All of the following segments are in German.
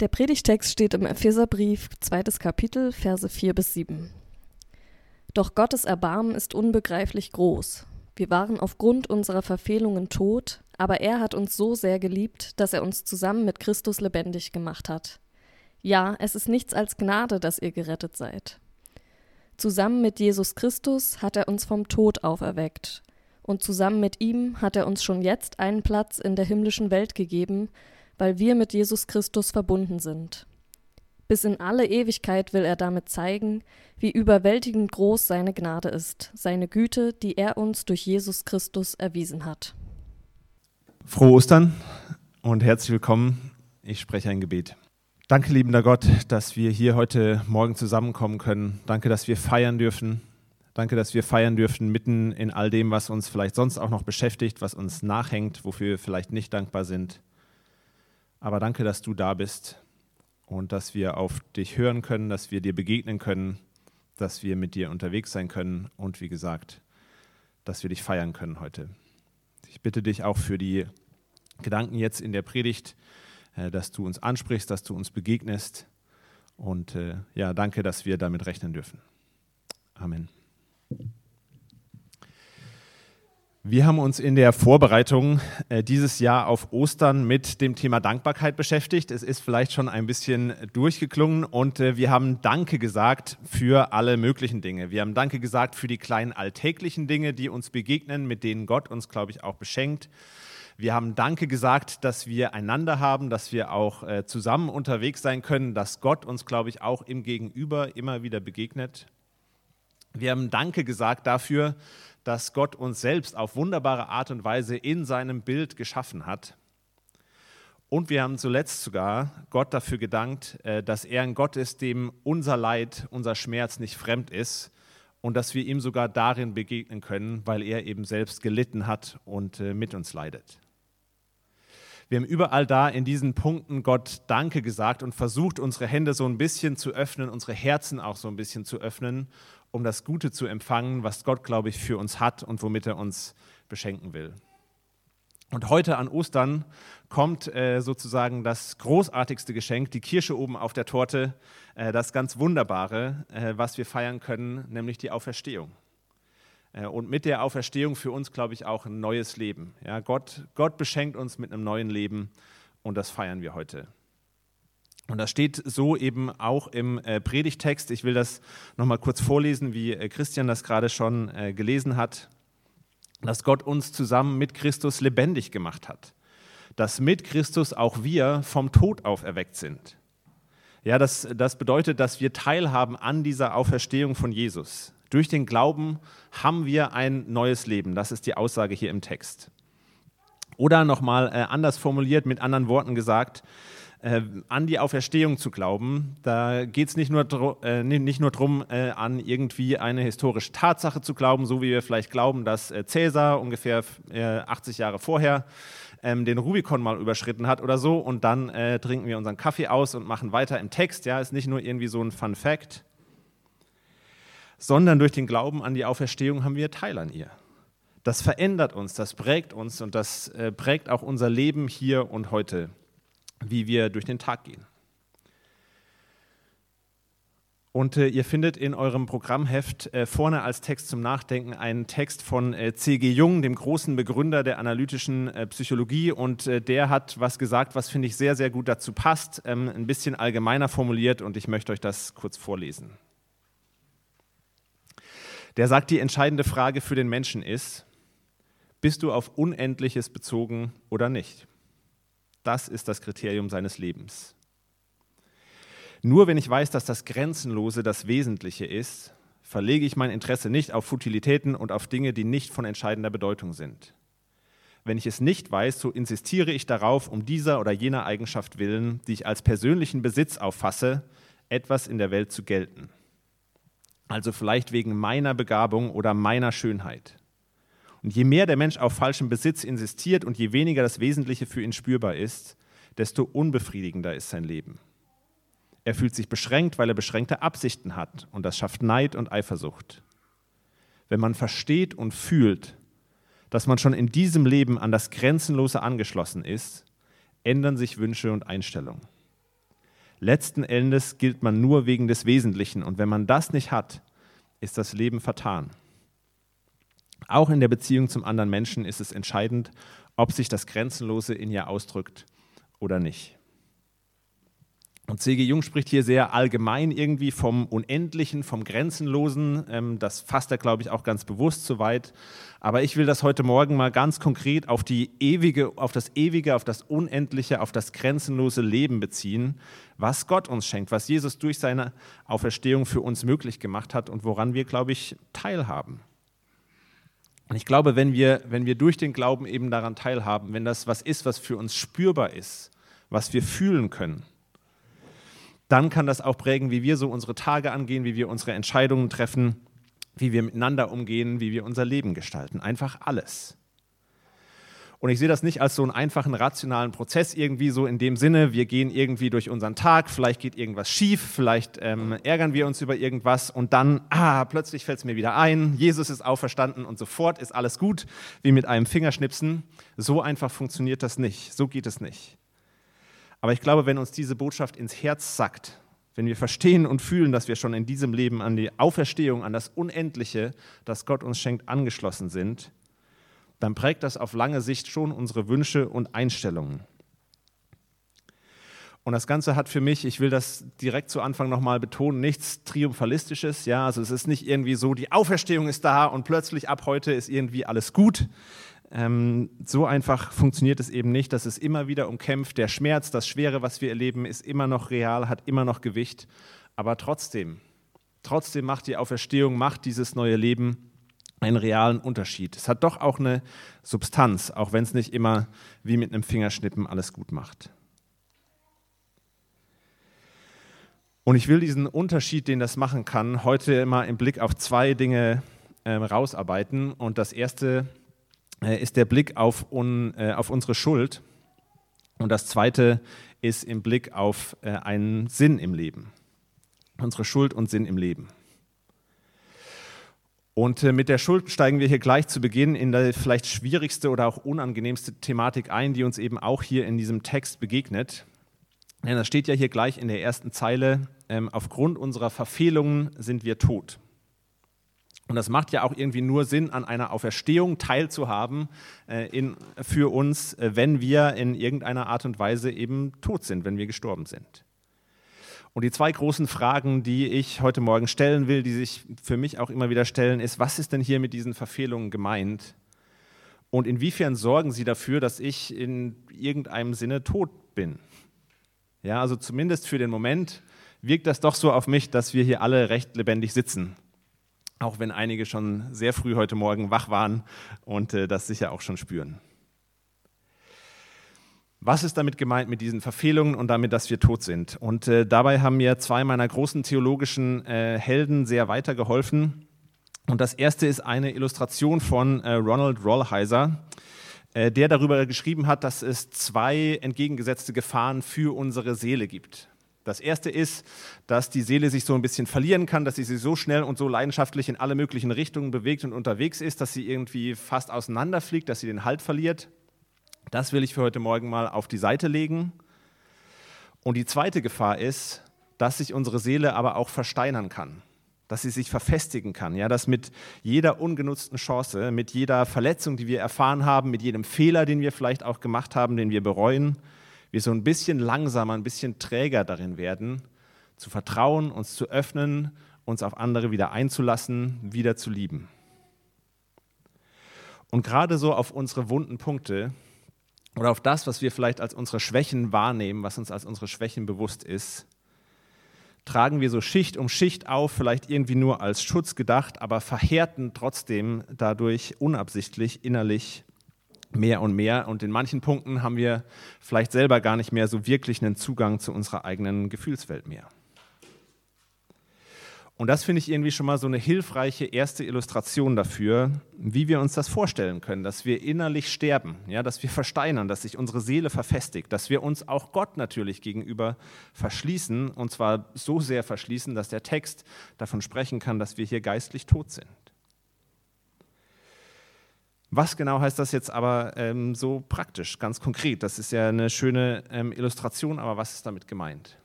Der Predigtext steht im Epheserbrief, zweites Kapitel, Verse 4 bis 7. Doch Gottes Erbarmen ist unbegreiflich groß. Wir waren aufgrund unserer Verfehlungen tot, aber er hat uns so sehr geliebt, dass er uns zusammen mit Christus lebendig gemacht hat. Ja, es ist nichts als Gnade, dass ihr gerettet seid. Zusammen mit Jesus Christus hat er uns vom Tod auferweckt, und zusammen mit ihm hat er uns schon jetzt einen Platz in der himmlischen Welt gegeben, weil wir mit Jesus Christus verbunden sind. Bis in alle Ewigkeit will er damit zeigen, wie überwältigend groß seine Gnade ist, seine Güte, die er uns durch Jesus Christus erwiesen hat. Frohe Ostern und herzlich willkommen. Ich spreche ein Gebet. Danke, liebender Gott, dass wir hier heute Morgen zusammenkommen können. Danke, dass wir feiern dürfen. Danke, dass wir feiern dürfen mitten in all dem, was uns vielleicht sonst auch noch beschäftigt, was uns nachhängt, wofür wir vielleicht nicht dankbar sind. Aber danke, dass du da bist und dass wir auf dich hören können, dass wir dir begegnen können, dass wir mit dir unterwegs sein können und wie gesagt, dass wir dich feiern können heute. Ich bitte dich auch für die Gedanken jetzt in der Predigt, äh, dass du uns ansprichst, dass du uns begegnest. Und äh, ja, danke, dass wir damit rechnen dürfen. Amen. Wir haben uns in der Vorbereitung äh, dieses Jahr auf Ostern mit dem Thema Dankbarkeit beschäftigt. Es ist vielleicht schon ein bisschen durchgeklungen und äh, wir haben Danke gesagt für alle möglichen Dinge. Wir haben Danke gesagt für die kleinen alltäglichen Dinge, die uns begegnen, mit denen Gott uns, glaube ich, auch beschenkt. Wir haben Danke gesagt, dass wir einander haben, dass wir auch äh, zusammen unterwegs sein können, dass Gott uns, glaube ich, auch im Gegenüber immer wieder begegnet. Wir haben Danke gesagt dafür, dass Gott uns selbst auf wunderbare Art und Weise in seinem Bild geschaffen hat. Und wir haben zuletzt sogar Gott dafür gedankt, äh, dass er ein Gott ist, dem unser Leid, unser Schmerz nicht fremd ist und dass wir ihm sogar darin begegnen können, weil er eben selbst gelitten hat und äh, mit uns leidet. Wir haben überall da in diesen Punkten Gott Danke gesagt und versucht, unsere Hände so ein bisschen zu öffnen, unsere Herzen auch so ein bisschen zu öffnen um das Gute zu empfangen, was Gott, glaube ich, für uns hat und womit er uns beschenken will. Und heute an Ostern kommt äh, sozusagen das großartigste Geschenk, die Kirsche oben auf der Torte, äh, das ganz Wunderbare, äh, was wir feiern können, nämlich die Auferstehung. Äh, und mit der Auferstehung für uns, glaube ich, auch ein neues Leben. Ja, Gott, Gott beschenkt uns mit einem neuen Leben und das feiern wir heute. Und das steht so eben auch im äh, Predigtext. Ich will das nochmal kurz vorlesen, wie äh, Christian das gerade schon äh, gelesen hat. Dass Gott uns zusammen mit Christus lebendig gemacht hat. Dass mit Christus auch wir vom Tod auferweckt sind. Ja, das, das bedeutet, dass wir teilhaben an dieser Auferstehung von Jesus. Durch den Glauben haben wir ein neues Leben. Das ist die Aussage hier im Text. Oder nochmal äh, anders formuliert, mit anderen Worten gesagt, äh, an die Auferstehung zu glauben. Da geht es nicht nur, äh, nicht nur darum, äh, an irgendwie eine historische Tatsache zu glauben, so wie wir vielleicht glauben, dass äh, Cäsar ungefähr 80 äh, Jahre vorher ähm, den Rubikon mal überschritten hat oder so und dann äh, trinken wir unseren Kaffee aus und machen weiter im Text. Ja, ist nicht nur irgendwie so ein Fun Fact, sondern durch den Glauben an die Auferstehung haben wir Teil an ihr. Das verändert uns, das prägt uns und das prägt auch unser Leben hier und heute wie wir durch den Tag gehen. Und äh, ihr findet in eurem Programmheft äh, vorne als Text zum Nachdenken einen Text von äh, C.G. Jung, dem großen Begründer der analytischen äh, Psychologie. Und äh, der hat was gesagt, was finde ich sehr, sehr gut dazu passt, ähm, ein bisschen allgemeiner formuliert. Und ich möchte euch das kurz vorlesen. Der sagt, die entscheidende Frage für den Menschen ist, bist du auf Unendliches bezogen oder nicht? Das ist das Kriterium seines Lebens. Nur wenn ich weiß, dass das Grenzenlose das Wesentliche ist, verlege ich mein Interesse nicht auf Futilitäten und auf Dinge, die nicht von entscheidender Bedeutung sind. Wenn ich es nicht weiß, so insistiere ich darauf, um dieser oder jener Eigenschaft willen, die ich als persönlichen Besitz auffasse, etwas in der Welt zu gelten. Also vielleicht wegen meiner Begabung oder meiner Schönheit. Und je mehr der Mensch auf falschem Besitz insistiert und je weniger das Wesentliche für ihn spürbar ist, desto unbefriedigender ist sein Leben. Er fühlt sich beschränkt, weil er beschränkte Absichten hat und das schafft Neid und Eifersucht. Wenn man versteht und fühlt, dass man schon in diesem Leben an das Grenzenlose angeschlossen ist, ändern sich Wünsche und Einstellungen. Letzten Endes gilt man nur wegen des Wesentlichen. Und wenn man das nicht hat, ist das Leben vertan. Auch in der Beziehung zum anderen Menschen ist es entscheidend, ob sich das Grenzenlose in ihr ausdrückt oder nicht. Und C.G. Jung spricht hier sehr allgemein irgendwie vom Unendlichen, vom Grenzenlosen. Ähm, das fasst er, glaube ich, auch ganz bewusst so weit. Aber ich will das heute Morgen mal ganz konkret auf, die ewige, auf das Ewige, auf das Unendliche, auf das grenzenlose Leben beziehen, was Gott uns schenkt, was Jesus durch seine Auferstehung für uns möglich gemacht hat und woran wir, glaube ich, teilhaben. Und ich glaube, wenn wir, wenn wir durch den Glauben eben daran teilhaben, wenn das was ist, was für uns spürbar ist, was wir fühlen können, dann kann das auch prägen, wie wir so unsere Tage angehen, wie wir unsere Entscheidungen treffen, wie wir miteinander umgehen, wie wir unser Leben gestalten. Einfach alles. Und ich sehe das nicht als so einen einfachen rationalen Prozess irgendwie so in dem Sinne, wir gehen irgendwie durch unseren Tag, vielleicht geht irgendwas schief, vielleicht ähm, ärgern wir uns über irgendwas und dann, ah, plötzlich fällt es mir wieder ein, Jesus ist auferstanden und sofort ist alles gut, wie mit einem Fingerschnipsen. So einfach funktioniert das nicht, so geht es nicht. Aber ich glaube, wenn uns diese Botschaft ins Herz sackt, wenn wir verstehen und fühlen, dass wir schon in diesem Leben an die Auferstehung, an das Unendliche, das Gott uns schenkt, angeschlossen sind, dann prägt das auf lange Sicht schon unsere Wünsche und Einstellungen. Und das Ganze hat für mich, ich will das direkt zu Anfang nochmal betonen, nichts Triumphalistisches. Ja, also es ist nicht irgendwie so, die Auferstehung ist da und plötzlich ab heute ist irgendwie alles gut, ähm, so einfach funktioniert es eben nicht. Das ist immer wieder umkämpft. Der Schmerz, das Schwere, was wir erleben, ist immer noch real, hat immer noch Gewicht. Aber trotzdem, trotzdem macht die Auferstehung, macht dieses neue Leben einen realen Unterschied. Es hat doch auch eine Substanz, auch wenn es nicht immer wie mit einem Fingerschnippen alles gut macht. Und ich will diesen Unterschied, den das machen kann, heute mal im Blick auf zwei Dinge äh, rausarbeiten. Und das erste äh, ist der Blick auf, un, äh, auf unsere Schuld. Und das zweite ist im Blick auf äh, einen Sinn im Leben. Unsere Schuld und Sinn im Leben. Und mit der Schuld steigen wir hier gleich zu Beginn in die vielleicht schwierigste oder auch unangenehmste Thematik ein, die uns eben auch hier in diesem Text begegnet. Denn das steht ja hier gleich in der ersten Zeile, ähm, aufgrund unserer Verfehlungen sind wir tot. Und das macht ja auch irgendwie nur Sinn, an einer Auferstehung teilzuhaben äh, in, für uns, äh, wenn wir in irgendeiner Art und Weise eben tot sind, wenn wir gestorben sind. Und die zwei großen Fragen, die ich heute Morgen stellen will, die sich für mich auch immer wieder stellen, ist, was ist denn hier mit diesen Verfehlungen gemeint? Und inwiefern sorgen sie dafür, dass ich in irgendeinem Sinne tot bin? Ja, also zumindest für den Moment wirkt das doch so auf mich, dass wir hier alle recht lebendig sitzen auch wenn einige schon sehr früh heute Morgen wach waren und äh, das sicher auch schon spüren. Was ist damit gemeint mit diesen Verfehlungen und damit, dass wir tot sind? Und äh, dabei haben mir zwei meiner großen theologischen äh, Helden sehr weitergeholfen. Und das erste ist eine Illustration von äh, Ronald Rollheiser, äh, der darüber geschrieben hat, dass es zwei entgegengesetzte Gefahren für unsere Seele gibt. Das erste ist, dass die Seele sich so ein bisschen verlieren kann, dass sie sich so schnell und so leidenschaftlich in alle möglichen Richtungen bewegt und unterwegs ist, dass sie irgendwie fast auseinanderfliegt, dass sie den Halt verliert. Das will ich für heute Morgen mal auf die Seite legen. Und die zweite Gefahr ist, dass sich unsere Seele aber auch versteinern kann, dass sie sich verfestigen kann, ja, dass mit jeder ungenutzten Chance, mit jeder Verletzung, die wir erfahren haben, mit jedem Fehler, den wir vielleicht auch gemacht haben, den wir bereuen, wir so ein bisschen langsamer, ein bisschen träger darin werden, zu vertrauen, uns zu öffnen, uns auf andere wieder einzulassen, wieder zu lieben. Und gerade so auf unsere wunden Punkte oder auf das, was wir vielleicht als unsere Schwächen wahrnehmen, was uns als unsere Schwächen bewusst ist, tragen wir so Schicht um Schicht auf, vielleicht irgendwie nur als Schutz gedacht, aber verhärten trotzdem dadurch unabsichtlich innerlich mehr und mehr. Und in manchen Punkten haben wir vielleicht selber gar nicht mehr so wirklich einen Zugang zu unserer eigenen Gefühlswelt mehr. Und das finde ich irgendwie schon mal so eine hilfreiche erste Illustration dafür, wie wir uns das vorstellen können, dass wir innerlich sterben, ja, dass wir versteinern, dass sich unsere Seele verfestigt, dass wir uns auch Gott natürlich gegenüber verschließen, und zwar so sehr verschließen, dass der Text davon sprechen kann, dass wir hier geistlich tot sind. Was genau heißt das jetzt aber ähm, so praktisch, ganz konkret? Das ist ja eine schöne ähm, Illustration, aber was ist damit gemeint?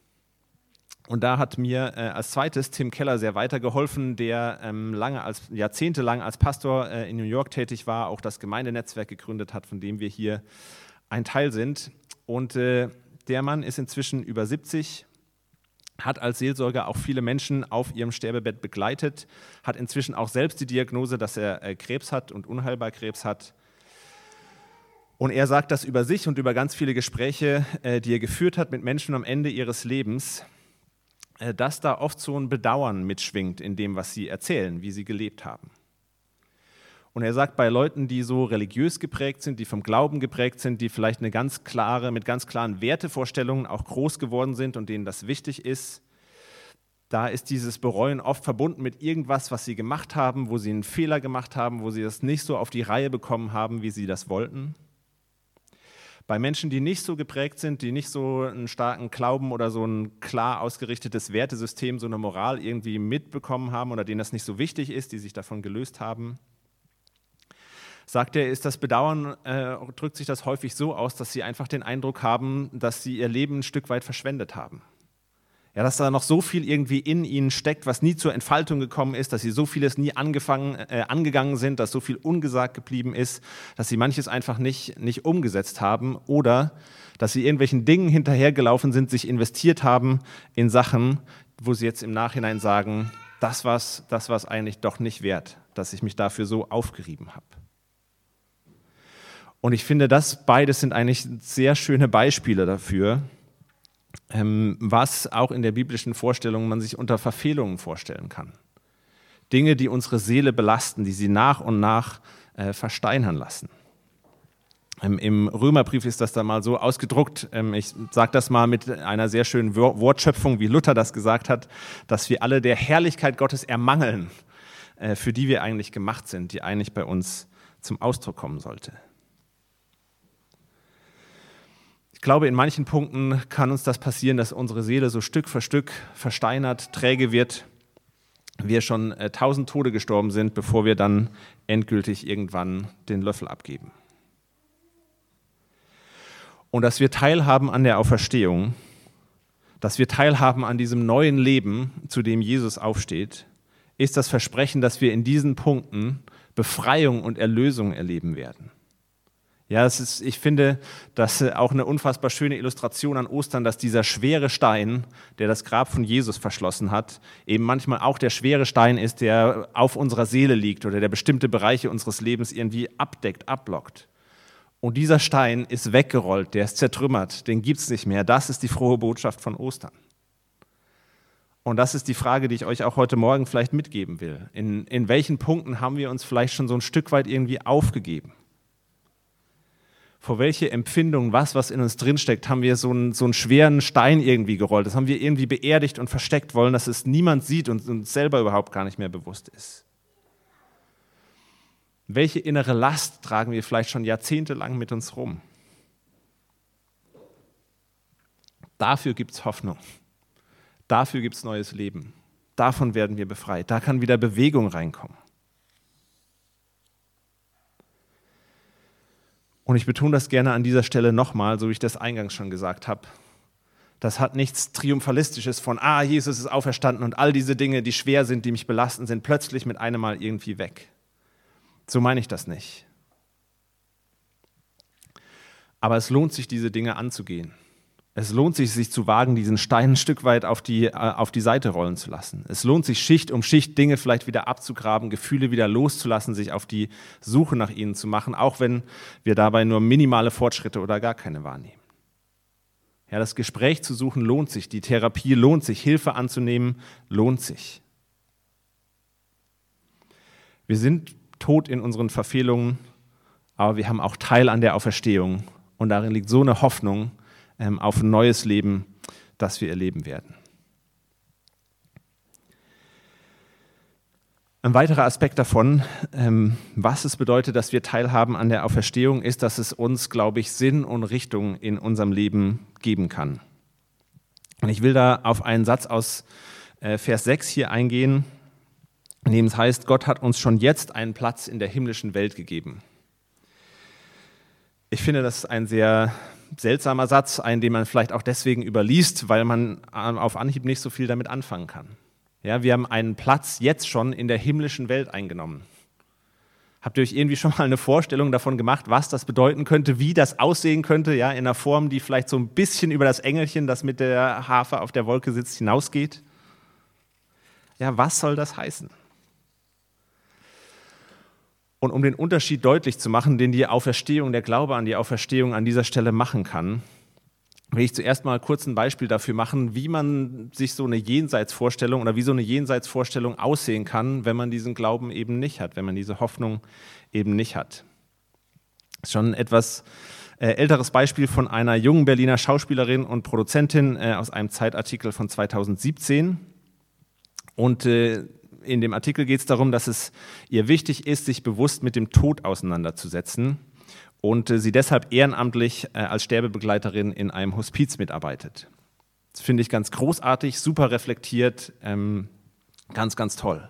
Und da hat mir äh, als zweites Tim Keller sehr weitergeholfen, der ähm, lange als, jahrzehntelang als Pastor äh, in New York tätig war, auch das Gemeindenetzwerk gegründet hat, von dem wir hier ein Teil sind. Und äh, der Mann ist inzwischen über 70, hat als Seelsorger auch viele Menschen auf ihrem Sterbebett begleitet, hat inzwischen auch selbst die Diagnose, dass er äh, Krebs hat und unheilbar Krebs hat. Und er sagt das über sich und über ganz viele Gespräche, äh, die er geführt hat mit Menschen am Ende ihres Lebens dass da oft so ein Bedauern mitschwingt in dem, was sie erzählen, wie sie gelebt haben. Und er sagt, bei Leuten, die so religiös geprägt sind, die vom Glauben geprägt sind, die vielleicht eine ganz klare, mit ganz klaren Wertevorstellungen auch groß geworden sind und denen das wichtig ist, da ist dieses Bereuen oft verbunden mit irgendwas, was sie gemacht haben, wo sie einen Fehler gemacht haben, wo sie das nicht so auf die Reihe bekommen haben, wie sie das wollten. Bei Menschen, die nicht so geprägt sind, die nicht so einen starken Glauben oder so ein klar ausgerichtetes Wertesystem, so eine Moral irgendwie mitbekommen haben oder denen das nicht so wichtig ist, die sich davon gelöst haben, sagt er, ist das Bedauern, äh, drückt sich das häufig so aus, dass sie einfach den Eindruck haben, dass sie ihr Leben ein Stück weit verschwendet haben. Ja, dass da noch so viel irgendwie in ihnen steckt, was nie zur Entfaltung gekommen ist, dass sie so vieles nie angefangen, äh, angegangen sind, dass so viel ungesagt geblieben ist, dass sie manches einfach nicht, nicht umgesetzt haben oder dass sie irgendwelchen Dingen hinterhergelaufen sind, sich investiert haben in Sachen, wo sie jetzt im Nachhinein sagen, das war es das war's eigentlich doch nicht wert, dass ich mich dafür so aufgerieben habe. Und ich finde, das beides sind eigentlich sehr schöne Beispiele dafür, was auch in der biblischen Vorstellung man sich unter Verfehlungen vorstellen kann. Dinge, die unsere Seele belasten, die sie nach und nach äh, versteinern lassen. Ähm, Im Römerbrief ist das dann mal so ausgedruckt, ähm, ich sage das mal mit einer sehr schönen Wortschöpfung, wie Luther das gesagt hat, dass wir alle der Herrlichkeit Gottes ermangeln, äh, für die wir eigentlich gemacht sind, die eigentlich bei uns zum Ausdruck kommen sollte glaube, in manchen Punkten kann uns das passieren, dass unsere Seele so Stück für Stück versteinert, träge wird, wir schon äh, tausend Tode gestorben sind, bevor wir dann endgültig irgendwann den Löffel abgeben. Und dass wir teilhaben an der Auferstehung, dass wir teilhaben an diesem neuen Leben, zu dem Jesus aufsteht, ist das Versprechen, dass wir in diesen Punkten Befreiung und Erlösung erleben werden. Ja, es ist, ich finde das auch eine unfassbar schöne Illustration an Ostern, dass dieser schwere Stein, der das Grab von Jesus verschlossen hat, eben manchmal auch der schwere Stein ist, der auf unserer Seele liegt oder der bestimmte Bereiche unseres Lebens irgendwie abdeckt, abblockt. Und dieser Stein ist weggerollt, der ist zertrümmert, den gibt es nicht mehr. Das ist die frohe Botschaft von Ostern. Und das ist die Frage, die ich euch auch heute Morgen vielleicht mitgeben will. In, in welchen Punkten haben wir uns vielleicht schon so ein Stück weit irgendwie aufgegeben? Vor welche Empfindung, was, was in uns drinsteckt, haben wir so einen, so einen schweren Stein irgendwie gerollt. Das haben wir irgendwie beerdigt und versteckt wollen, dass es niemand sieht und uns selber überhaupt gar nicht mehr bewusst ist. Welche innere Last tragen wir vielleicht schon jahrzehntelang mit uns rum? Dafür gibt es Hoffnung. Dafür gibt es neues Leben. Davon werden wir befreit. Da kann wieder Bewegung reinkommen. Und ich betone das gerne an dieser Stelle nochmal, so wie ich das eingangs schon gesagt habe. Das hat nichts Triumphalistisches von, ah, Jesus ist auferstanden und all diese Dinge, die schwer sind, die mich belasten, sind plötzlich mit einem Mal irgendwie weg. So meine ich das nicht. Aber es lohnt sich, diese Dinge anzugehen. Es lohnt sich, sich zu wagen, diesen Stein ein Stück weit auf die, äh, auf die Seite rollen zu lassen. Es lohnt sich, Schicht um Schicht Dinge vielleicht wieder abzugraben, Gefühle wieder loszulassen, sich auf die Suche nach ihnen zu machen, auch wenn wir dabei nur minimale Fortschritte oder gar keine wahrnehmen. Ja, das Gespräch zu suchen lohnt sich, die Therapie lohnt sich, Hilfe anzunehmen lohnt sich. Wir sind tot in unseren Verfehlungen, aber wir haben auch Teil an der Auferstehung und darin liegt so eine Hoffnung, auf ein neues Leben, das wir erleben werden. Ein weiterer Aspekt davon, ähm, was es bedeutet, dass wir teilhaben an der Auferstehung, ist, dass es uns, glaube ich, Sinn und Richtung in unserem Leben geben kann. Und ich will da auf einen Satz aus äh, Vers 6 hier eingehen, in dem es heißt, Gott hat uns schon jetzt einen Platz in der himmlischen Welt gegeben. Ich finde, das ist ein sehr seltsamer Satz, einen, den man vielleicht auch deswegen überliest, weil man auf Anhieb nicht so viel damit anfangen kann. Ja, wir haben einen Platz jetzt schon in der himmlischen Welt eingenommen. Habt ihr euch irgendwie schon mal eine Vorstellung davon gemacht, was das bedeuten könnte, wie das aussehen könnte, ja, in einer Form, die vielleicht so ein bisschen über das Engelchen, das mit der Harfe auf der Wolke sitzt, hinausgeht? Ja, was soll das heißen? Und um den Unterschied deutlich zu machen, den die Auferstehung, der Glaube an die Auferstehung an dieser Stelle machen kann, will ich zuerst mal kurz ein Beispiel dafür machen, wie man sich so eine Jenseitsvorstellung oder wie so eine Jenseitsvorstellung aussehen kann, wenn man diesen Glauben eben nicht hat, wenn man diese Hoffnung eben nicht hat. Das ist schon ein etwas äh, älteres Beispiel von einer jungen Berliner Schauspielerin und Produzentin äh, aus einem Zeitartikel von 2017. Und äh, in dem Artikel geht es darum, dass es ihr wichtig ist, sich bewusst mit dem Tod auseinanderzusetzen und äh, sie deshalb ehrenamtlich äh, als Sterbebegleiterin in einem Hospiz mitarbeitet. Das finde ich ganz großartig, super reflektiert, ähm, ganz, ganz toll.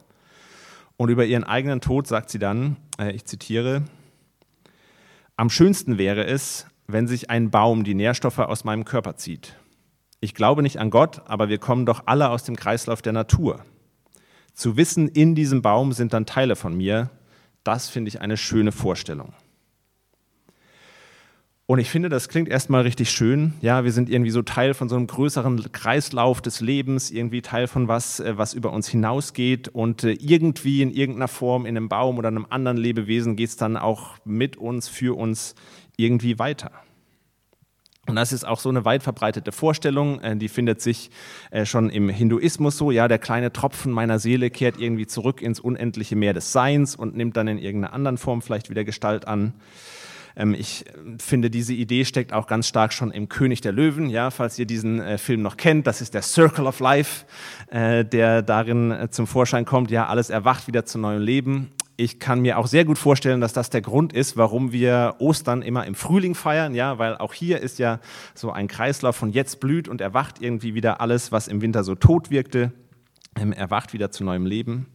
Und über ihren eigenen Tod sagt sie dann, äh, ich zitiere, am schönsten wäre es, wenn sich ein Baum die Nährstoffe aus meinem Körper zieht. Ich glaube nicht an Gott, aber wir kommen doch alle aus dem Kreislauf der Natur. Zu wissen, in diesem Baum sind dann Teile von mir, das finde ich eine schöne Vorstellung. Und ich finde, das klingt erstmal richtig schön. Ja, wir sind irgendwie so Teil von so einem größeren Kreislauf des Lebens, irgendwie Teil von was, äh, was über uns hinausgeht. Und äh, irgendwie in irgendeiner Form in einem Baum oder einem anderen Lebewesen geht es dann auch mit uns, für uns irgendwie weiter. Und das ist auch so eine weit verbreitete Vorstellung, äh, die findet sich schon im Hinduismus so, ja, der kleine Tropfen meiner Seele kehrt irgendwie zurück ins unendliche Meer des Seins und nimmt dann in irgendeiner anderen Form vielleicht wieder Gestalt an. Ähm, ich finde, diese Idee steckt auch ganz stark schon im König der Löwen, ja, falls ihr diesen äh, Film noch kennt. Das ist der Circle of Life, äh, der darin äh, zum Vorschein kommt. Ja, alles erwacht wieder zu neuem Leben. Ich kann mir auch sehr gut vorstellen, dass das der Grund ist, warum wir Ostern immer im Frühling feiern, ja, weil auch hier ist ja so ein Kreislauf von jetzt blüht und erwacht irgendwie wieder alles, was im Winter so tot wirkte, ähm, erwacht wieder zu neuem Leben.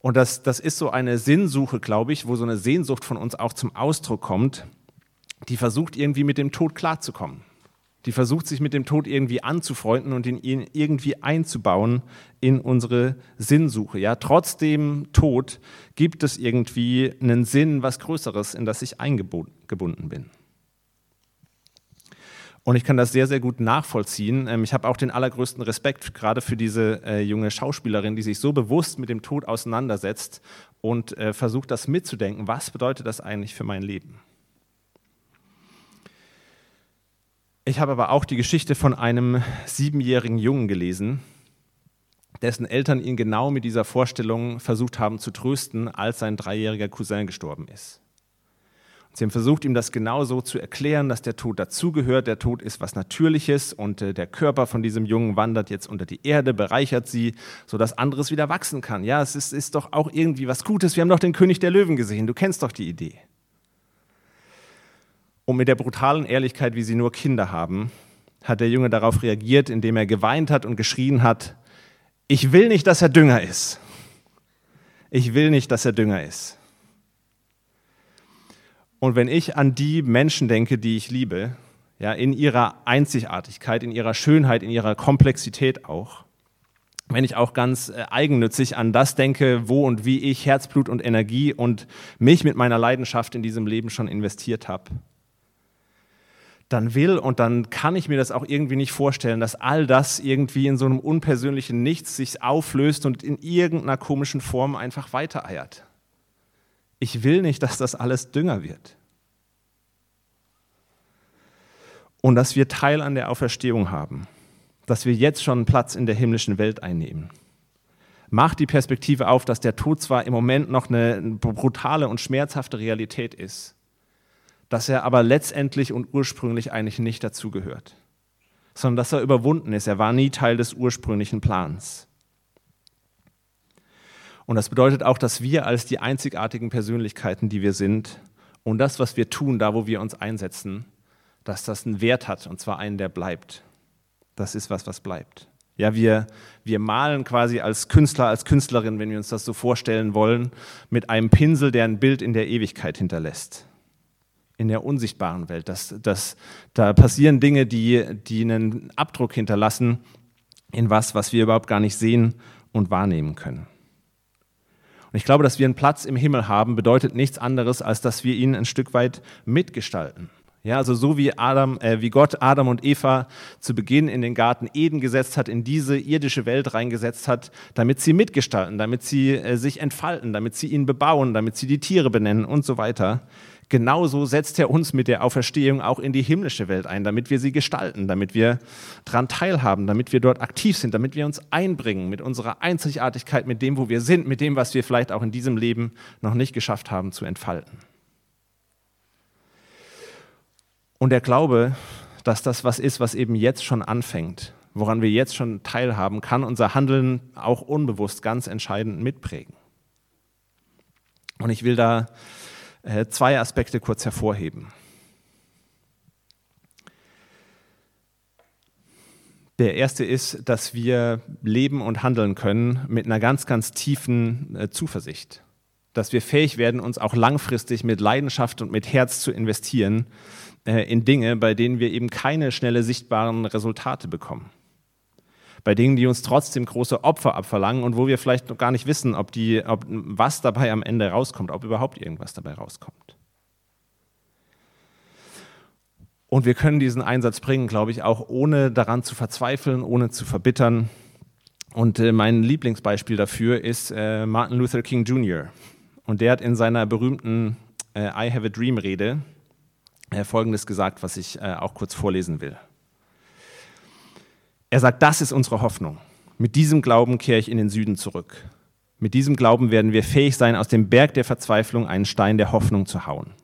Und das, das ist so eine Sinnsuche, glaube ich, wo so eine Sehnsucht von uns auch zum Ausdruck kommt, die versucht irgendwie mit dem Tod klarzukommen. Die versucht sich mit dem Tod irgendwie anzufreunden und ihn irgendwie einzubauen in unsere Sinnsuche. Ja, trotz dem Tod gibt es irgendwie einen Sinn, was Größeres, in das ich eingebunden bin. Und ich kann das sehr, sehr gut nachvollziehen. Ähm, ich habe auch den allergrößten Respekt gerade für diese äh, junge Schauspielerin, die sich so bewusst mit dem Tod auseinandersetzt und äh, versucht, das mitzudenken. Was bedeutet das eigentlich für mein Leben? Ich habe aber auch die Geschichte von einem siebenjährigen Jungen gelesen, dessen Eltern ihn genau mit dieser Vorstellung versucht haben zu trösten, als sein dreijähriger Cousin gestorben ist. Sie haben versucht, ihm das genau so zu erklären, dass der Tod dazugehört. Der Tod ist was Natürliches und äh, der Körper von diesem Jungen wandert jetzt unter die Erde, bereichert sie, sodass anderes wieder wachsen kann. Ja, es ist, ist doch auch irgendwie was Gutes. Wir haben doch den König der Löwen gesehen. Du kennst doch die Idee. Und mit der brutalen Ehrlichkeit, wie sie nur Kinder haben, hat der Junge darauf reagiert, indem er geweint hat und geschrien hat, ich will nicht, dass er Dünger ist. Ich will nicht, dass er Dünger ist. Und wenn ich an die Menschen denke, die ich liebe, ja, in ihrer Einzigartigkeit, in ihrer Schönheit, in ihrer Komplexität auch, wenn ich auch ganz äh, eigennützig an das denke, wo und wie ich Herzblut und Energie und mich mit meiner Leidenschaft in diesem Leben schon investiert habe, dann will und dann kann ich mir das auch irgendwie nicht vorstellen, dass all das irgendwie in so einem unpersönlichen Nichts sich auflöst und in irgendeiner komischen Form einfach weitereiert. Ich will nicht, dass das alles Dünger wird. Und dass wir Teil an der Auferstehung haben, dass wir jetzt schon einen Platz in der himmlischen Welt einnehmen. Macht die Perspektive auf, dass der Tod zwar im Moment noch eine brutale und schmerzhafte Realität ist, dass er aber letztendlich und ursprünglich eigentlich nicht dazugehört, sondern dass er überwunden ist. Er war nie Teil des ursprünglichen Plans. Und das bedeutet auch, dass wir als die einzigartigen Persönlichkeiten, die wir sind, und das, was wir tun, da wo wir uns einsetzen, dass das einen Wert hat, und zwar einen, der bleibt. Das ist was, was bleibt. Ja, wir, wir malen quasi als Künstler, als Künstlerin, wenn wir uns das so vorstellen wollen, mit einem Pinsel, der ein Bild in der Ewigkeit hinterlässt. In der unsichtbaren Welt. Das, das, da passieren Dinge, die, die einen Abdruck hinterlassen in was, was wir überhaupt gar nicht sehen und wahrnehmen können. Und ich glaube, dass wir einen Platz im Himmel haben, bedeutet nichts anderes, als dass wir ihn ein Stück weit mitgestalten. Ja, also so wie Adam, äh, wie Gott Adam und Eva zu Beginn in den Garten Eden gesetzt hat, in diese irdische Welt reingesetzt hat, damit sie mitgestalten, damit sie äh, sich entfalten, damit sie ihn bebauen, damit sie die Tiere benennen und so weiter. Genauso setzt er uns mit der Auferstehung auch in die himmlische Welt ein, damit wir sie gestalten, damit wir daran teilhaben, damit wir dort aktiv sind, damit wir uns einbringen mit unserer Einzigartigkeit, mit dem, wo wir sind, mit dem, was wir vielleicht auch in diesem Leben noch nicht geschafft haben zu entfalten. Und der Glaube, dass das was ist, was eben jetzt schon anfängt, woran wir jetzt schon teilhaben, kann unser Handeln auch unbewusst ganz entscheidend mitprägen. Und ich will da zwei Aspekte kurz hervorheben. Der erste ist, dass wir leben und handeln können mit einer ganz, ganz tiefen äh, Zuversicht. Dass wir fähig werden, uns auch langfristig mit Leidenschaft und mit Herz zu investieren äh, in Dinge, bei denen wir eben keine schnelle sichtbaren Resultate bekommen. Bei Dingen, die uns trotzdem große Opfer abverlangen und wo wir vielleicht noch gar nicht wissen, ob, die, ob was dabei am Ende rauskommt, ob überhaupt irgendwas dabei rauskommt. Und wir können diesen Einsatz bringen, glaube ich, auch ohne daran zu verzweifeln, ohne zu verbittern. Und äh, mein Lieblingsbeispiel dafür ist äh, Martin Luther King Jr. Und der hat in seiner berühmten äh, I Have a Dream Rede äh, Folgendes gesagt, was ich äh, auch kurz vorlesen will. Er sagt, das ist unsere Hoffnung. Mit diesem Glauben kehre ich in den Süden zurück. Mit diesem Glauben werden wir fähig sein, aus dem Berg der Verzweiflung einen Stein der Hoffnung zu hauen.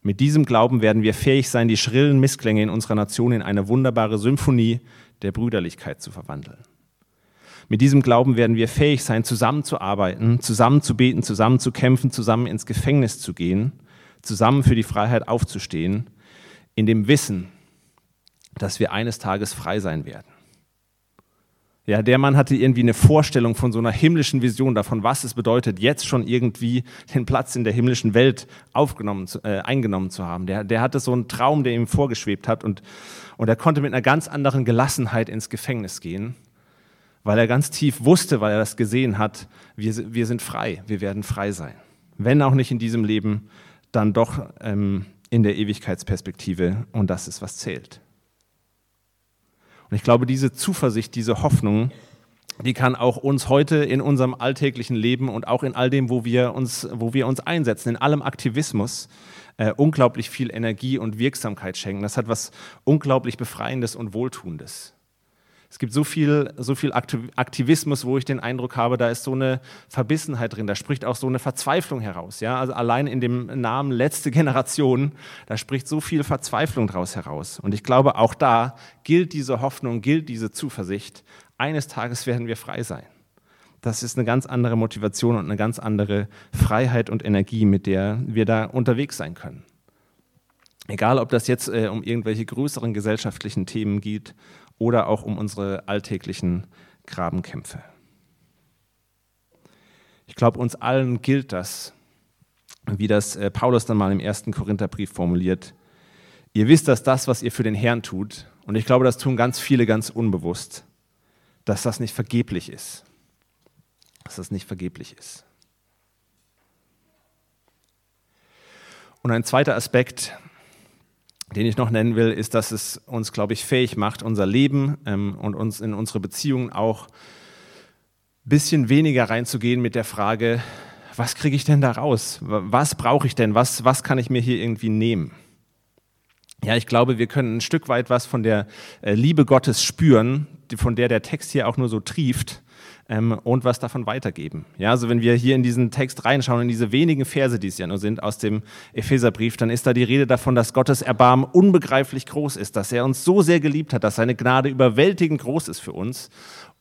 Mit diesem Glauben werden wir fähig sein, die schrillen Missklänge in unserer Nation in eine wunderbare Symphonie der Brüderlichkeit zu verwandeln. Mit diesem Glauben werden wir fähig sein, zusammenzuarbeiten, zusammen zu beten, zusammen zu kämpfen, zusammen ins Gefängnis zu gehen zusammen für die Freiheit aufzustehen, in dem Wissen, dass wir eines Tages frei sein werden. Ja, der Mann hatte irgendwie eine Vorstellung von so einer himmlischen Vision davon, was es bedeutet, jetzt schon irgendwie den Platz in der himmlischen Welt aufgenommen, äh, eingenommen zu haben. Der, der hatte so einen Traum, der ihm vorgeschwebt hat und, und er konnte mit einer ganz anderen Gelassenheit ins Gefängnis gehen, weil er ganz tief wusste, weil er das gesehen hat, wir, wir sind frei, wir werden frei sein. Wenn auch nicht in diesem Leben, dann doch ähm, in der Ewigkeitsperspektive und das ist, was zählt. Und ich glaube, diese Zuversicht, diese Hoffnung, die kann auch uns heute in unserem alltäglichen Leben und auch in all dem, wo wir uns, wo wir uns einsetzen, in allem Aktivismus, äh, unglaublich viel Energie und Wirksamkeit schenken. Das hat was unglaublich Befreiendes und Wohltuendes. Es gibt so viel, so viel Aktivismus, wo ich den Eindruck habe, da ist so eine Verbissenheit drin, da spricht auch so eine Verzweiflung heraus. Ja? Also allein in dem Namen letzte Generation, da spricht so viel Verzweiflung daraus heraus. Und ich glaube, auch da gilt diese Hoffnung, gilt diese Zuversicht. Eines Tages werden wir frei sein. Das ist eine ganz andere Motivation und eine ganz andere Freiheit und Energie, mit der wir da unterwegs sein können. Egal, ob das jetzt äh, um irgendwelche größeren gesellschaftlichen Themen geht oder auch um unsere alltäglichen Grabenkämpfe. Ich glaube, uns allen gilt das, wie das äh, Paulus dann mal im ersten Korintherbrief formuliert. Ihr wisst, dass das, was ihr für den Herrn tut, und ich glaube, das tun ganz viele ganz unbewusst, dass das nicht vergeblich ist. Dass das nicht vergeblich ist. Und ein zweiter Aspekt, den ich noch nennen will, ist, dass es uns, glaube ich, fähig macht, unser Leben ähm, und uns in unsere Beziehungen auch ein bisschen weniger reinzugehen mit der Frage, was kriege ich denn da raus? Was brauche ich denn? Was, was kann ich mir hier irgendwie nehmen? Ja, ich glaube, wir können ein Stück weit was von der äh, Liebe Gottes spüren, von der der Text hier auch nur so trieft ähm, und was davon weitergeben. Ja, also wenn wir hier in diesen Text reinschauen, in diese wenigen Verse, die es ja nur sind aus dem Epheserbrief, dann ist da die Rede davon, dass Gottes Erbarmen unbegreiflich groß ist, dass er uns so sehr geliebt hat, dass seine Gnade überwältigend groß ist für uns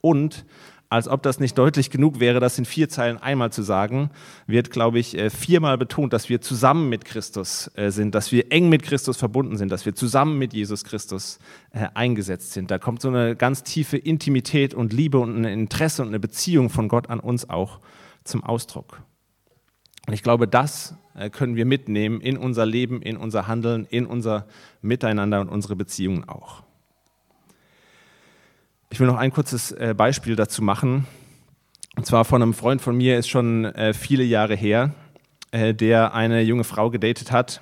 und als ob das nicht deutlich genug wäre, das in vier Zeilen einmal zu sagen, wird, glaube ich, äh, viermal betont, dass wir zusammen mit Christus äh, sind, dass wir eng mit Christus verbunden sind, dass wir zusammen mit Jesus Christus äh, eingesetzt sind. Da kommt so eine ganz tiefe Intimität und Liebe und ein Interesse und eine Beziehung von Gott an uns auch zum Ausdruck. Und ich glaube, das können wir mitnehmen in unser Leben, in unser Handeln, in unser Miteinander und unsere Beziehungen auch. Ich will noch ein kurzes äh, Beispiel dazu machen. Und zwar von einem Freund von mir, ist schon äh, viele Jahre her, der eine junge Frau gedatet hat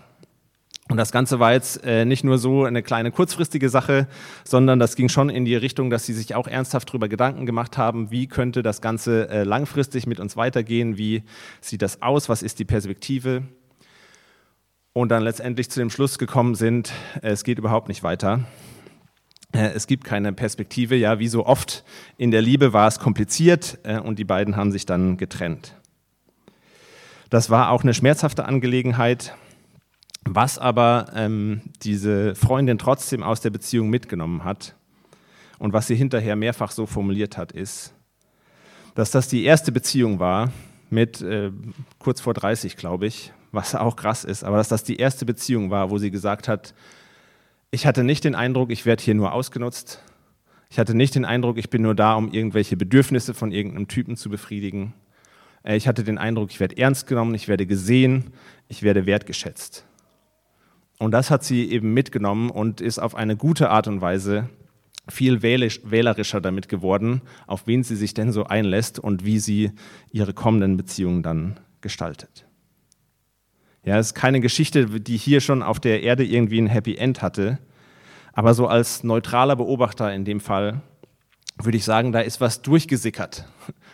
und das Ganze war jetzt äh, nicht nur so eine kleine kurzfristige Sache, sondern das ging schon in die Richtung, dass sie sich auch ernsthaft darüber Gedanken gemacht haben, wie könnte das Ganze äh, langfristig mit uns weitergehen, wie sieht das aus, was ist die Perspektive. Und dann letztendlich zu dem Schluss gekommen sind, äh, es geht überhaupt nicht weiter. Äh, es gibt keine Perspektive. Ja, wie so oft in der Liebe war es kompliziert äh, und die beiden haben sich dann getrennt. Das war auch eine schmerzhafte Angelegenheit. Was aber ähm, diese Freundin trotzdem aus der Beziehung mitgenommen hat und was sie hinterher mehrfach so formuliert hat, ist, dass das die erste Beziehung war mit äh, kurz vor 30, glaube ich, was auch krass ist, aber dass das die erste Beziehung war, wo sie gesagt hat, ich hatte nicht den Eindruck, ich werde hier nur ausgenutzt. Ich hatte nicht den Eindruck, ich bin nur da, um irgendwelche Bedürfnisse von irgendeinem Typen zu befriedigen. Äh, ich hatte den Eindruck, ich werde ernst genommen, ich werde gesehen, ich werde wertgeschätzt. Und das hat sie eben mitgenommen und ist auf eine gute Art und Weise viel wählerischer damit geworden, auf wen sie sich denn so einlässt und wie sie ihre kommenden Beziehungen dann gestaltet. Ja, es ist keine Geschichte, die hier schon auf der Erde irgendwie ein Happy End hatte, aber so als neutraler Beobachter in dem Fall würde ich sagen, da ist was durchgesickert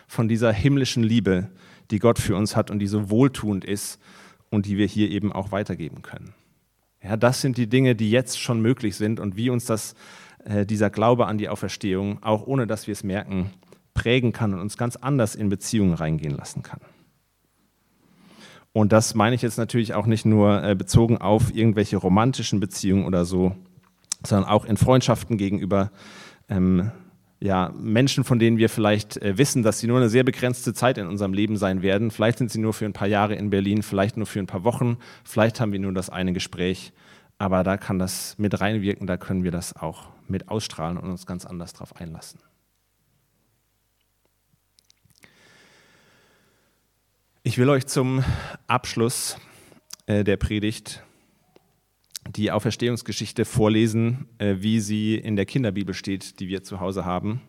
von dieser himmlischen Liebe, die Gott für uns hat und die so wohltuend ist und die wir hier eben auch weitergeben können. Ja, das sind die Dinge, die jetzt schon möglich sind und wie uns das, äh, dieser Glaube an die Auferstehung, auch ohne dass wir es merken, prägen kann und uns ganz anders in Beziehungen reingehen lassen kann. Und das meine ich jetzt natürlich auch nicht nur äh, bezogen auf irgendwelche romantischen Beziehungen oder so, sondern auch in Freundschaften gegenüber ähm, ja, Menschen, von denen wir vielleicht äh, wissen, dass sie nur eine sehr begrenzte Zeit in unserem Leben sein werden. Vielleicht sind sie nur für ein paar Jahre in Berlin, vielleicht nur für ein paar Wochen, vielleicht haben wir nur das eine Gespräch. Aber da kann das mit reinwirken, da können wir das auch mit ausstrahlen und uns ganz anders darauf einlassen. Ich will euch zum Abschluss äh, der Predigt die Auferstehungsgeschichte vorlesen, äh, wie sie in der Kinderbibel steht, die wir zu Hause haben.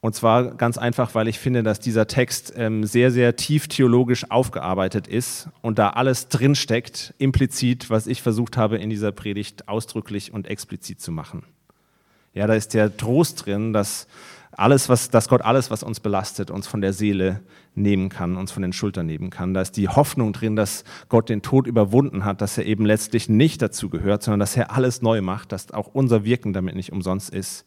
Und zwar ganz einfach, weil ich finde, dass dieser Text ähm, sehr, sehr tief theologisch aufgearbeitet ist und da alles drinsteckt, implizit, was ich versucht habe, in dieser Predigt ausdrücklich und explizit zu machen. Ja, da ist der Trost drin, dass alles, was, dass Gott alles, was uns belastet, uns von der Seele nehmen kann, uns von den Schultern nehmen kann. Da ist die Hoffnung drin, dass Gott den Tod überwunden hat, dass er eben letztlich nicht dazu gehört, sondern dass er alles neu macht, dass auch unser Wirken damit nicht umsonst ist.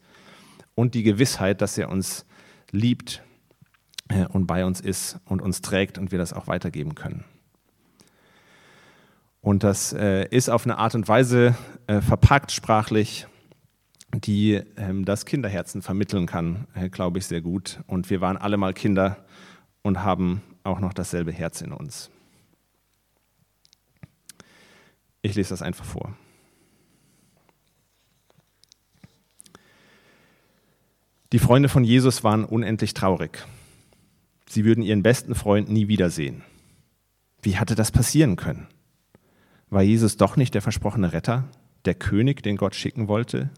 Und die Gewissheit, dass er uns liebt äh, und bei uns ist und uns trägt und wir das auch weitergeben können. Und das äh, ist auf eine Art und Weise äh, verpackt sprachlich die ähm, das Kinderherzen vermitteln kann, äh, glaube ich, sehr gut. Und wir waren alle mal Kinder und haben auch noch dasselbe Herz in uns. Ich lese das einfach vor. Die Freunde von Jesus waren unendlich traurig. Sie würden ihren besten Freund nie wiedersehen. Wie hatte das passieren können? War Jesus doch nicht der versprochene Retter, der König, den Gott schicken wollte,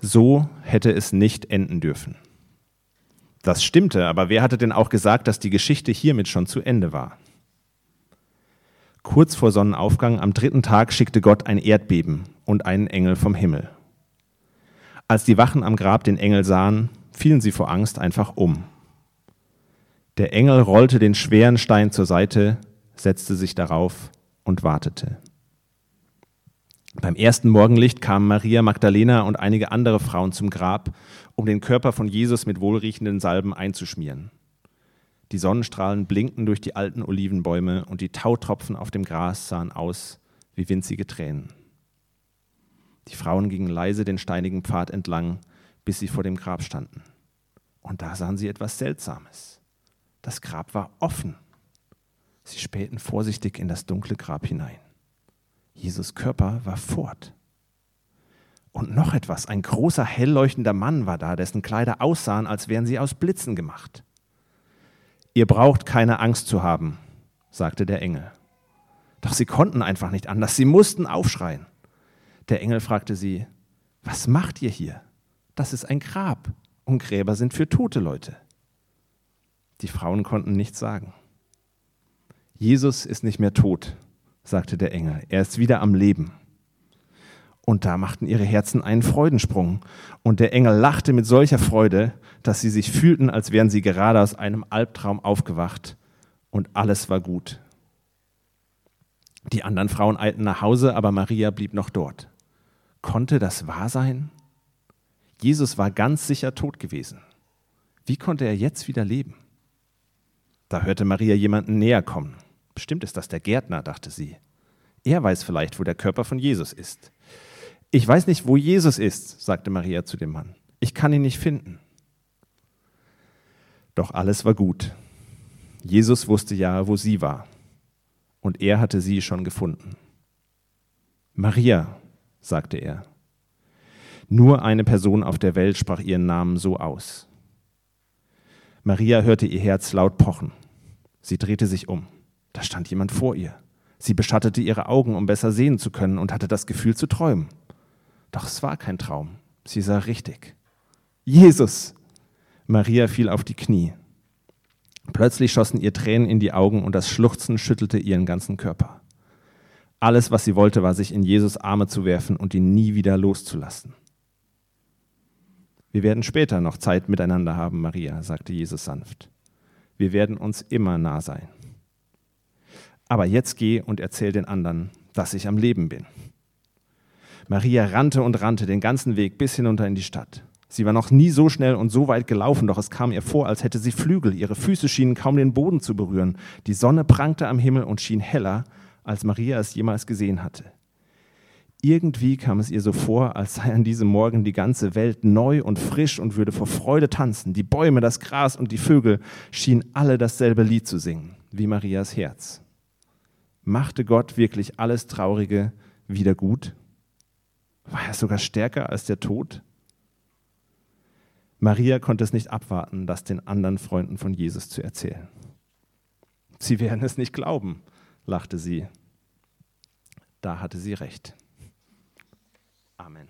so hätte es nicht enden dürfen. Das stimmte, aber wer hatte denn auch gesagt, dass die Geschichte hiermit schon zu Ende war? Kurz vor Sonnenaufgang am dritten Tag schickte Gott ein Erdbeben und einen Engel vom Himmel. Als die Wachen am Grab den Engel sahen, fielen sie vor Angst einfach um. Der Engel rollte den schweren Stein zur Seite, setzte sich darauf und wartete. Beim ersten Morgenlicht kamen Maria Magdalena und einige andere Frauen zum Grab, um den Körper von Jesus mit wohlriechenden Salben einzuschmieren. Die Sonnenstrahlen blinkten durch die alten Olivenbäume und die Tautropfen auf dem Gras sahen aus wie winzige Tränen. Die Frauen gingen leise den steinigen Pfad entlang, bis sie vor dem Grab standen. Und da sahen sie etwas Seltsames. Das Grab war offen. Sie spähten vorsichtig in das dunkle Grab hinein. Jesus Körper war fort. Und noch etwas, ein großer, hell leuchtender Mann war da, dessen Kleider aussahen, als wären sie aus Blitzen gemacht. Ihr braucht keine Angst zu haben, sagte der Engel. Doch sie konnten einfach nicht anders, sie mussten aufschreien. Der Engel fragte sie, was macht ihr hier? Das ist ein Grab und Gräber sind für tote Leute. Die Frauen konnten nichts sagen. Jesus ist nicht mehr tot, sagte der Engel, er ist wieder am Leben. Und da machten ihre Herzen einen Freudensprung. Und der Engel lachte mit solcher Freude, dass sie sich fühlten, als wären sie gerade aus einem Albtraum aufgewacht. Und alles war gut. Die anderen Frauen eilten nach Hause, aber Maria blieb noch dort. Konnte das wahr sein? Jesus war ganz sicher tot gewesen. Wie konnte er jetzt wieder leben? Da hörte Maria jemanden näher kommen. Bestimmt ist das der Gärtner, dachte sie. Er weiß vielleicht, wo der Körper von Jesus ist. Ich weiß nicht, wo Jesus ist, sagte Maria zu dem Mann. Ich kann ihn nicht finden. Doch alles war gut. Jesus wusste ja, wo sie war. Und er hatte sie schon gefunden. Maria, sagte er. Nur eine Person auf der Welt sprach ihren Namen so aus. Maria hörte ihr Herz laut pochen. Sie drehte sich um. Da stand jemand vor ihr. Sie beschattete ihre Augen, um besser sehen zu können, und hatte das Gefühl zu träumen. Doch es war kein Traum. Sie sah richtig. Jesus! Maria fiel auf die Knie. Plötzlich schossen ihr Tränen in die Augen und das Schluchzen schüttelte ihren ganzen Körper. Alles, was sie wollte, war, sich in Jesus Arme zu werfen und ihn nie wieder loszulassen. Wir werden später noch Zeit miteinander haben, Maria, sagte Jesus sanft. Wir werden uns immer nah sein. Aber jetzt geh und erzähl den anderen, dass ich am Leben bin. Maria rannte und rannte den ganzen Weg bis hinunter in die Stadt. Sie war noch nie so schnell und so weit gelaufen, doch es kam ihr vor, als hätte sie Flügel. Ihre Füße schienen kaum den Boden zu berühren. Die Sonne prangte am Himmel und schien heller, als Maria es jemals gesehen hatte. Irgendwie kam es ihr so vor, als sei an diesem Morgen die ganze Welt neu und frisch und würde vor Freude tanzen. Die Bäume, das Gras und die Vögel schienen alle dasselbe Lied zu singen, wie Marias Herz. Machte Gott wirklich alles Traurige wieder gut? War er sogar stärker als der Tod? Maria konnte es nicht abwarten, das den anderen Freunden von Jesus zu erzählen. Sie werden es nicht glauben, lachte sie. Da hatte sie recht. Amen.